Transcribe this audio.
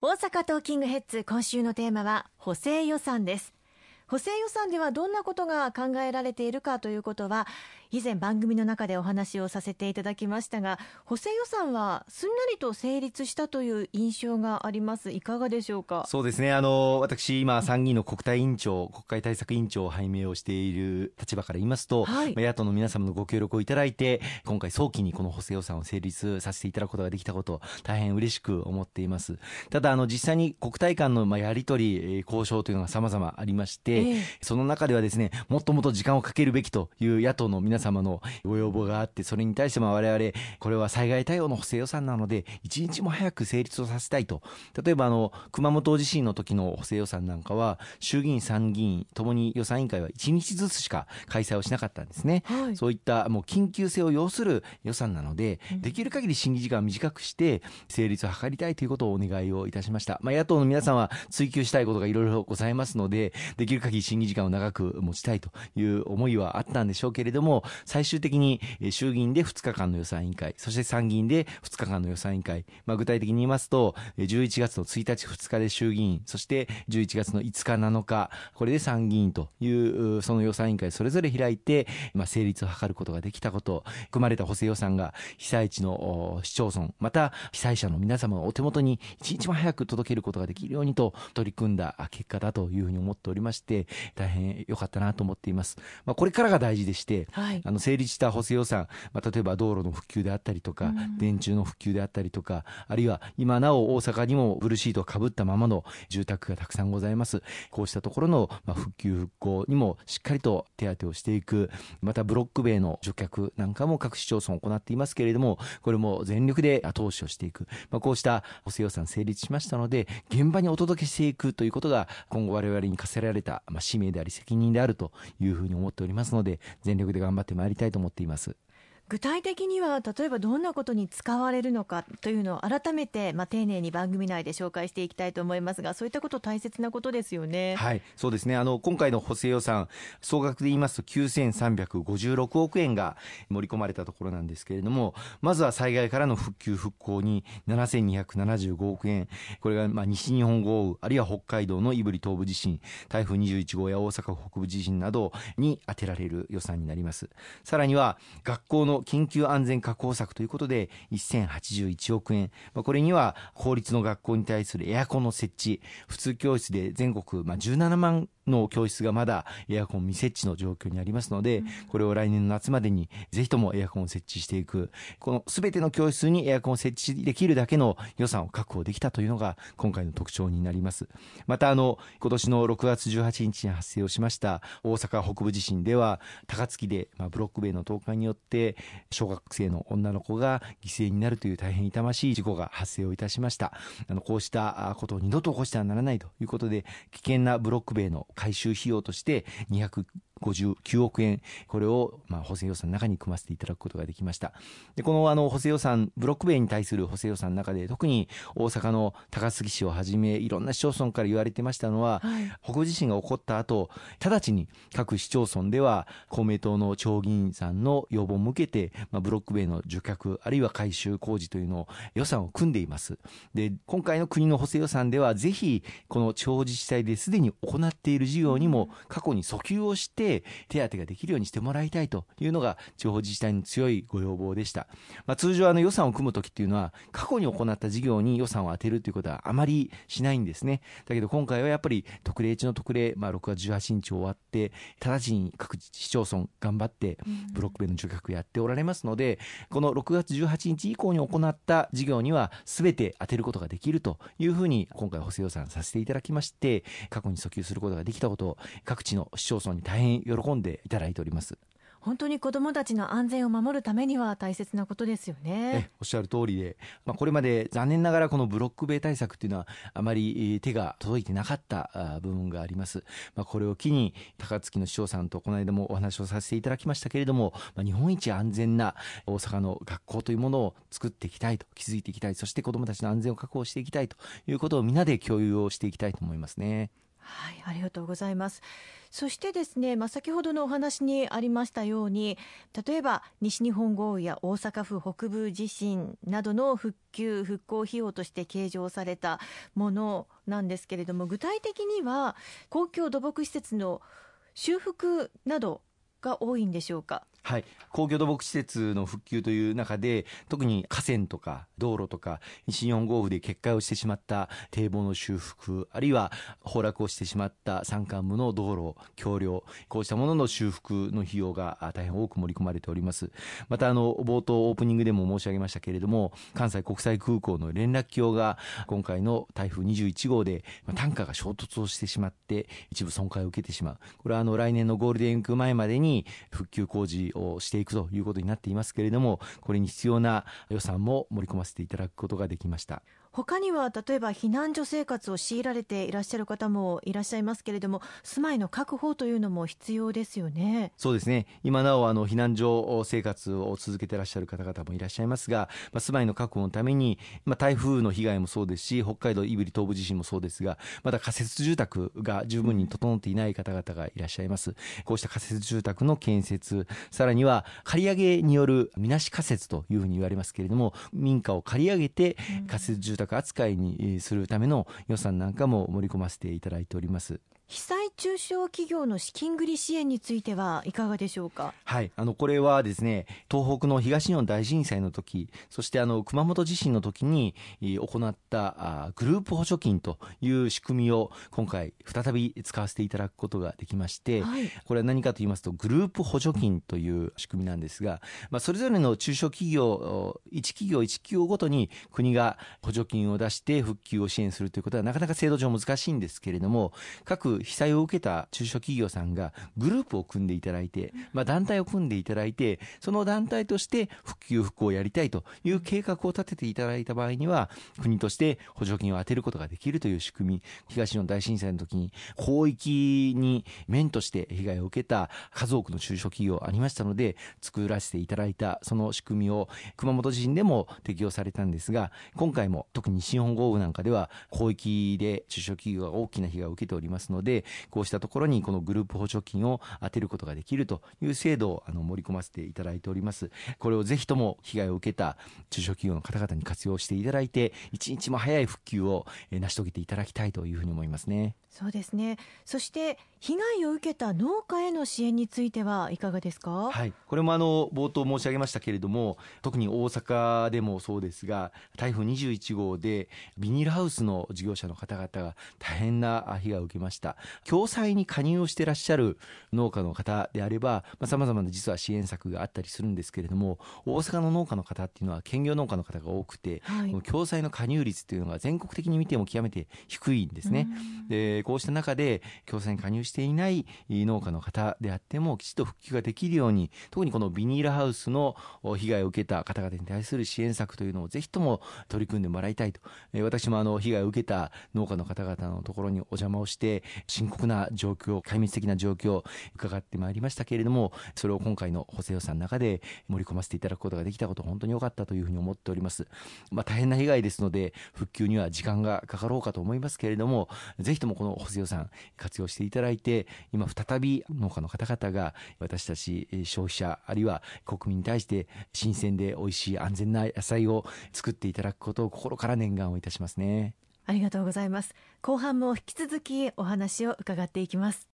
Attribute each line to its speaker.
Speaker 1: 大阪トーキングヘッズ今週のテーマは補正予算です。補正予算ではどんなことが考えられているかということは以前番組の中でお話をさせていただきましたが補正予算はすんなりと成立したという印象があります。いかがでしょうか？
Speaker 2: そうですね。あの私今参議院の国対委員長国会対策委員長を拝命をしている立場から言いますと、はい、野党の皆様のご協力をいただいて今回早期にこの補正予算を成立させていただくことができたこと大変嬉しく思っています。ただあの実際に国対間のまあやり取り交渉というのが様々ありまして、えー、その中ではですねもっともっと時間をかけるべきという野党の皆様のご要望があってそれに対しても我々これは災害対応の補正予算なので一日も早く成立をさせたいと。例えばあの熊本地震の時の補正予算なんかは衆議院参議院ともに予算委員会は1日ずつしか開催をしなかったんですね、はい、そういったもう緊急性を要する予算なので、できる限り審議時間を短くして成立を図りたいということをお願いをいたしました、まあ、野党の皆さんは追求したいことがいろいろございますのでできる限り審議時間を長く持ちたいという思いはあったんでしょうけれども最終的に衆議院で2日間の予算委員会そして参議院で2日間の予算委員会、まあ、具体的に言いますと11月の1日2日で衆議院そして11月の5日7日これで参議院というその予算委員会それぞれ開いて、まあ、成立を図ることができたこと組まれた補正予算が被災地の市町村また被災者の皆様のお手元に一日も早く届けることができるようにと取り組んだ結果だというふうに思っておりまして大変良かったなと思っています。まあ、これからが大事でして、はい、あの成立した補正予算、まあ、例えば道路の復旧であったりとか、うん、電柱の復旧であったりとかあるいは今なお大阪にもブルーシートをかぶったままの住宅がたくさんございます。こうしたところの、まあ、復旧復興にもしっかりと手当をしていくまたブロック塀の除却なんかも各市町村行っていますけれどもこれも全力で後押しをしていく、まあ、こうした補正予算成立しましたので現場にお届けしていくということが今後我々に課せられた、まあ、使命であり責任であるというふうに思っておりますので全力で頑張ってまいりたいと思っています。
Speaker 1: 具体的には例えばどんなことに使われるのかというのを改めて、まあ、丁寧に番組内で紹介していきたいと思いますがそういったこと大切なことですよね。
Speaker 2: はいそうですね。あの今回の補正予算総額で言いますと9356億円が盛り込まれたところなんですけれどもまずは災害からの復旧復興に7275億円。これがまあ西日本豪雨あるいは北海道の胆振東部地震台風21号や大阪北部地震などに充てられる予算になります。さらには学校の緊急安全確保策ということで1081億円、まあ、これには公立の学校に対するエアコンの設置普通教室で全国、まあ、17万の教室がまだエアコン未設置の状況にありますので、これを来年の夏までにぜひともエアコンを設置していく。この全ての教室にエアコンを設置できるだけの予算を確保できたというのが今回の特徴になります。またあの今年の6月18日に発生をしました大阪北部地震では高槻で、まあ、ブロック塀の倒壊によって小学生の女の子が犠牲になるという大変痛ましい事故が発生をいたしました。あのこうしたことを二度と起こしてはならないということで危険なブロック塀の回収費用として200 59億円。これをまあ補正予算の中に組ませていただくことができました。でこのあの補正予算ブロック塀に対する補正予算の中で特に大阪の高槻市をはじめいろんな市町村から言われてましたのは、はい、北部地震が起こった後直ちに各市町村では公明党の町議員さんの要望を向けて、まあ、ブロック塀の除却あるいは改修工事というのを予算を組んでいます。で今回の国の補正予算ではぜひこの地方自治体ですでに行っている事業にも過去に訴求をしてで手当ができるようにしてもらいたいというのが地方自治体の強いご要望でした、まあ、通常あの予算を組む時っていうのは過去に行った事業に予算を当てるということはあまりしないんですね。だけど今回はやっぱり特例中の特例、まあ、6月18日終わって直ちに各市町村頑張ってブロック塀の除却やっておられますのでこの6月18日以降に行った事業には全て当てることができるというふうに今回補正予算させていただきまして過去に訴求することができたことを各地の市町村に大変喜んでいただいております。
Speaker 1: 本当に子どもたちの安全を守るためには大切なことですよね。
Speaker 2: おっしゃる通りで、まあ、これまで残念ながらこのブロック塀対策っていうのはあまり手が届いてなかった部分があります。まあ、これを機に高槻の市長さんとこの間もお話をさせていただきましたけれども、まあ、日本一安全な大阪の学校というものを作っていきたいと築いていきたいそして子どもたちの安全を確保していきたいということをみんなで共有をしていきたいと思いますね。
Speaker 1: はい、ありがとうございます。そしてですね、まあ、先ほどのお話にありましたように、例えば西日本豪雨や大阪府北部地震などの復旧復興費用として計上されたものなんですけれども、具体的には公共土木施設の修復などが多いんでしょうか？
Speaker 2: はい、公共土木施設の復旧という中で特に河川とか道路とか西日本豪雨で決壊をしてしまった堤防の修復あるいは崩落をしてしまった山間部の道路橋梁こうしたものの修復の費用が大変多く盛り込まれております。またあの冒頭オープニングでも申し上げましたけれども関西国際空港の連絡橋が今回の台風21号で単価が衝突をしてしまって一部損壊を受けてしまう。これはあの来年のゴールデンウィーク前までに復旧工事をしていくということになっていますけれどもこれに必要な予算も盛り込ませていただくことができました。
Speaker 1: 他には例えば避難所生活を強いられていらっしゃる方もいらっしゃいますけれども住まいの確保というのも必要ですよね。
Speaker 2: そうですね。今なおあの避難所生活を続けていらっしゃる方々もいらっしゃいますが、まあ、住まいの確保のために、まあ、台風の被害もそうですし北海道胆振東部地震もそうですがまだ仮設住宅が十分に整っていない方々がいらっしゃいます。こうした仮設住宅の建設さらには借り上げによるみなし仮設というふうに言われますけれども民家を借り上げて仮設住宅扱いにするための予算なんかも盛り込ませていただいております。
Speaker 1: 被災中小企業の資金繰り支援についてはいかがでしょうか？
Speaker 2: はい、あのこれはですね、東北の東日本大震災の時、そしてあの熊本地震の時に行ったあグループ補助金という仕組みを今回再び使わせていただくことができまして、はい、これは何かと言いますとグループ補助金という仕組みなんですが、まあそれぞれの中小企業一企業一企業ごとに国が補助金を出して復旧を支援するということはなかなか制度上難しいんですけれども、各被災を受けた中小企業さんがグループを組んでいただいて、まあ、団体を組んでいただいて、その団体として復旧復興をやりたいという計画を立てていただいた場合には、国として補助金を当てることができるという仕組み、東日本大震災の時に広域に面として被害を受けた数多くの中小企業ありましたので、作らせていただいたその仕組みを熊本地震でも適用されたんですが、今回も特に西日本豪雨なんかでは広域で中小企業が大きな被害を受けておりますので、で、こうしたところにこのグループ補助金を当てることができるという制度をあの盛り込ませていただいております。これをぜひとも被害を受けた中小企業の方々に活用していただいて、一日も早い復旧を成し遂げていただきたいというふうに思いますね。
Speaker 1: そうですね。そして被害を受けた農家への支援についてはいかがですか？
Speaker 2: はい、これもあの冒頭申し上げましたけれども、特に大阪でもそうですが、台風21号でビニールハウスの事業者の方々が大変な被害を受けました。共済に加入をしていらっしゃる農家の方であれば、まあ、様々な実は支援策があったりするんですけれども、大阪の農家の方っていうのは兼業農家の方が多くて、はい、共済の加入率っていうのが全国的に見ても極めて低いんですね。で、こうした中で共済に加入していない農家の方であってもきちっと復旧ができるように特にこのビニールハウスの被害を受けた方々に対する支援策というのをぜひとも取り組んでもらいたいと、え私もあの被害を受けた農家の方々のところにお邪魔をして深刻な状況壊滅的な状況を伺ってまいりましたけれどもそれを今回の補正予算の中で盛り込ませていただくことができたこと本当に良かったというふうに思っております、まあ、大変な被害ですので復旧には時間がかかろうかと思いますけれどもぜひともこの補正予算活用していただいて今再び農家の方々が私たち消費者あるいは国民に対して新鮮で美味しい安全な野菜を作っていただくことを心から念願をいたしますね。
Speaker 1: ありがとうございます。後半も引き続きお話を伺っていきます。